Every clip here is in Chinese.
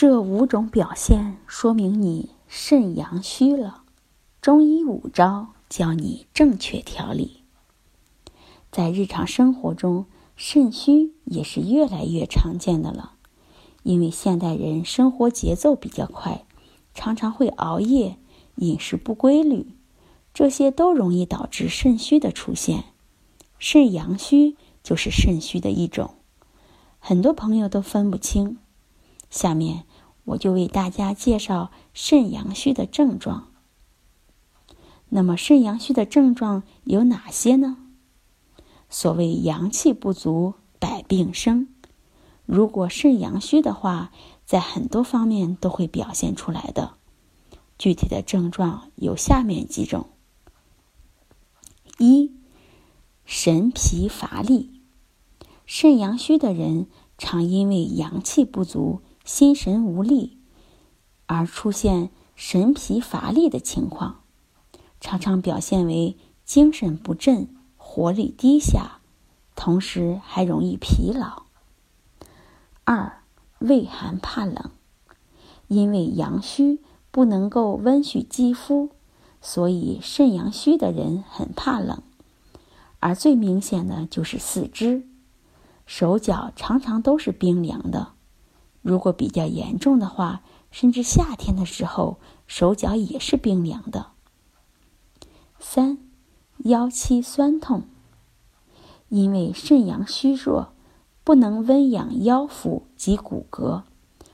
这五种表现说明你肾阳虚了，中医五招教你正确调理。在日常生活中，肾虚也是越来越常见的了，因为现代人生活节奏比较快，常常会熬夜、饮食不规律，这些都容易导致肾虚的出现。肾阳虚就是肾虚的一种，很多朋友都分不清。下面。我就为大家介绍肾阳虚的症状。那么，肾阳虚的症状有哪些呢？所谓阳气不足，百病生。如果肾阳虚的话，在很多方面都会表现出来的。具体的症状有下面几种：一、神疲乏力。肾阳虚的人常因为阳气不足。心神无力，而出现神疲乏力的情况，常常表现为精神不振、活力低下，同时还容易疲劳。二、畏寒怕冷，因为阳虚不能够温煦肌肤，所以肾阳虚的人很怕冷，而最明显的就是四肢、手脚常常都是冰凉的。如果比较严重的话，甚至夏天的时候手脚也是冰凉的。三，腰膝酸痛，因为肾阳虚弱，不能温养腰腹及骨骼，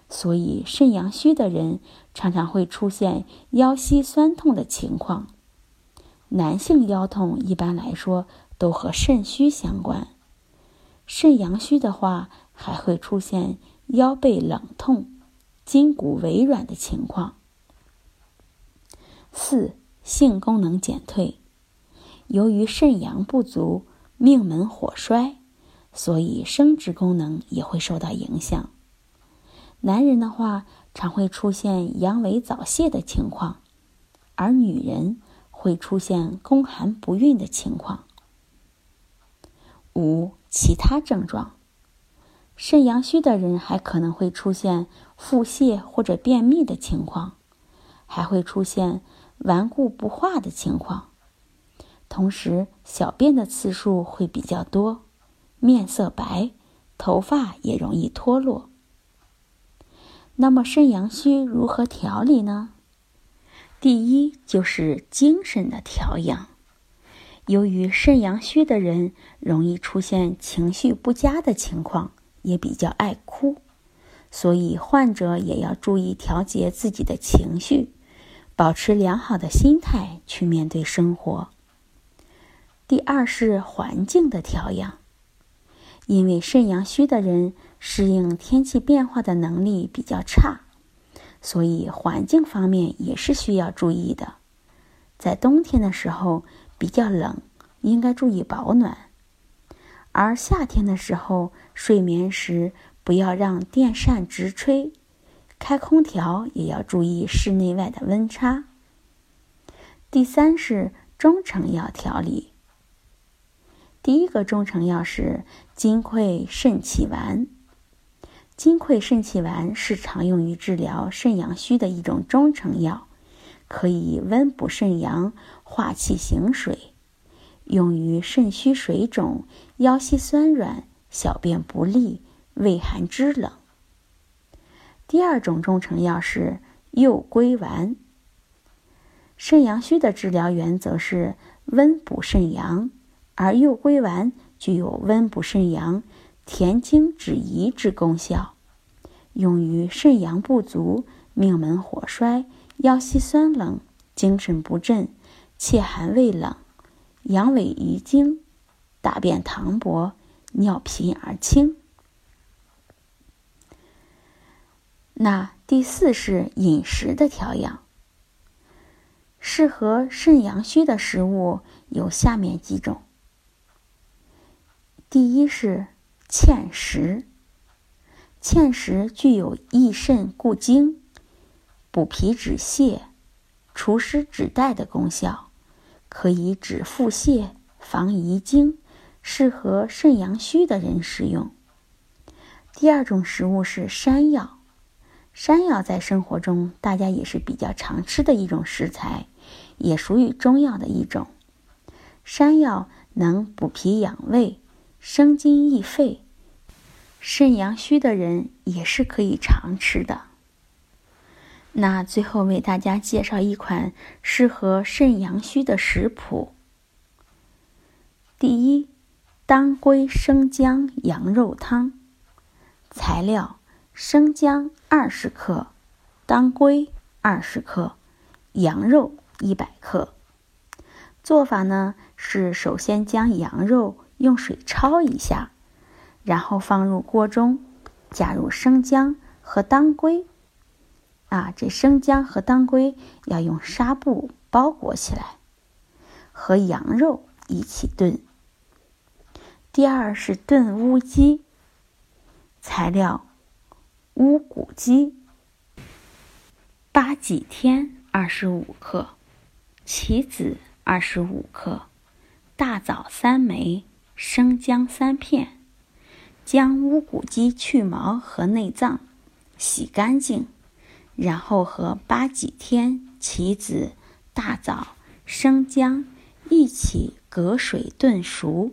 所以肾阳虚的人常常会出现腰膝酸痛的情况。男性腰痛一般来说都和肾虚相关，肾阳虚的话还会出现。腰背冷痛、筋骨微软的情况。四、性功能减退，由于肾阳不足，命门火衰，所以生殖功能也会受到影响。男人的话，常会出现阳痿早泄的情况，而女人会出现宫寒不孕的情况。五、其他症状。肾阳虚的人还可能会出现腹泻或者便秘的情况，还会出现顽固不化的情况，同时小便的次数会比较多，面色白，头发也容易脱落。那么肾阳虚如何调理呢？第一就是精神的调养。由于肾阳虚的人容易出现情绪不佳的情况。也比较爱哭，所以患者也要注意调节自己的情绪，保持良好的心态去面对生活。第二是环境的调养，因为肾阳虚的人适应天气变化的能力比较差，所以环境方面也是需要注意的。在冬天的时候比较冷，应该注意保暖。而夏天的时候，睡眠时不要让电扇直吹，开空调也要注意室内外的温差。第三是中成药调理。第一个中成药是金匮肾气丸。金匮肾气丸是常用于治疗肾阳虚的一种中成药，可以温补肾阳、化气行水。用于肾虚水肿、腰膝酸软、小便不利、畏寒肢冷。第二种中成药是右归丸。肾阳虚的治疗原则是温补肾阳，而右归丸具有温补肾阳、填精止遗之功效，用于肾阳不足、命门火衰、腰膝酸冷、精神不振、怯寒畏冷。阳痿遗精，大便溏薄，尿频而清。那第四是饮食的调养。适合肾阳虚的食物有下面几种。第一是芡实，芡实具有益肾固精、补脾止泻、除湿止带的功效，可以止腹泻、防遗精，适合肾阳虚的人食用。第二种食物是山药，山药在生活中大家也是比较常吃的一种食材，也属于中药的一种。山药能补脾养胃。生津益肺，肾阳虚的人也是可以常吃的。那最后为大家介绍一款适合肾阳虚的食谱。第一，当归生姜羊肉汤。材料：生姜二十克，当归二十克，羊肉一百克。做法呢是首先将羊肉。用水焯一下，然后放入锅中，加入生姜和当归。啊，这生姜和当归要用纱布包裹起来，和羊肉一起炖。第二是炖乌鸡。材料：乌骨鸡、八戟天二十五克，杞子二十五克，大枣三枚。生姜三片，将乌骨鸡去毛和内脏洗干净，然后和八戟天、杞子、大枣、生姜一起隔水炖熟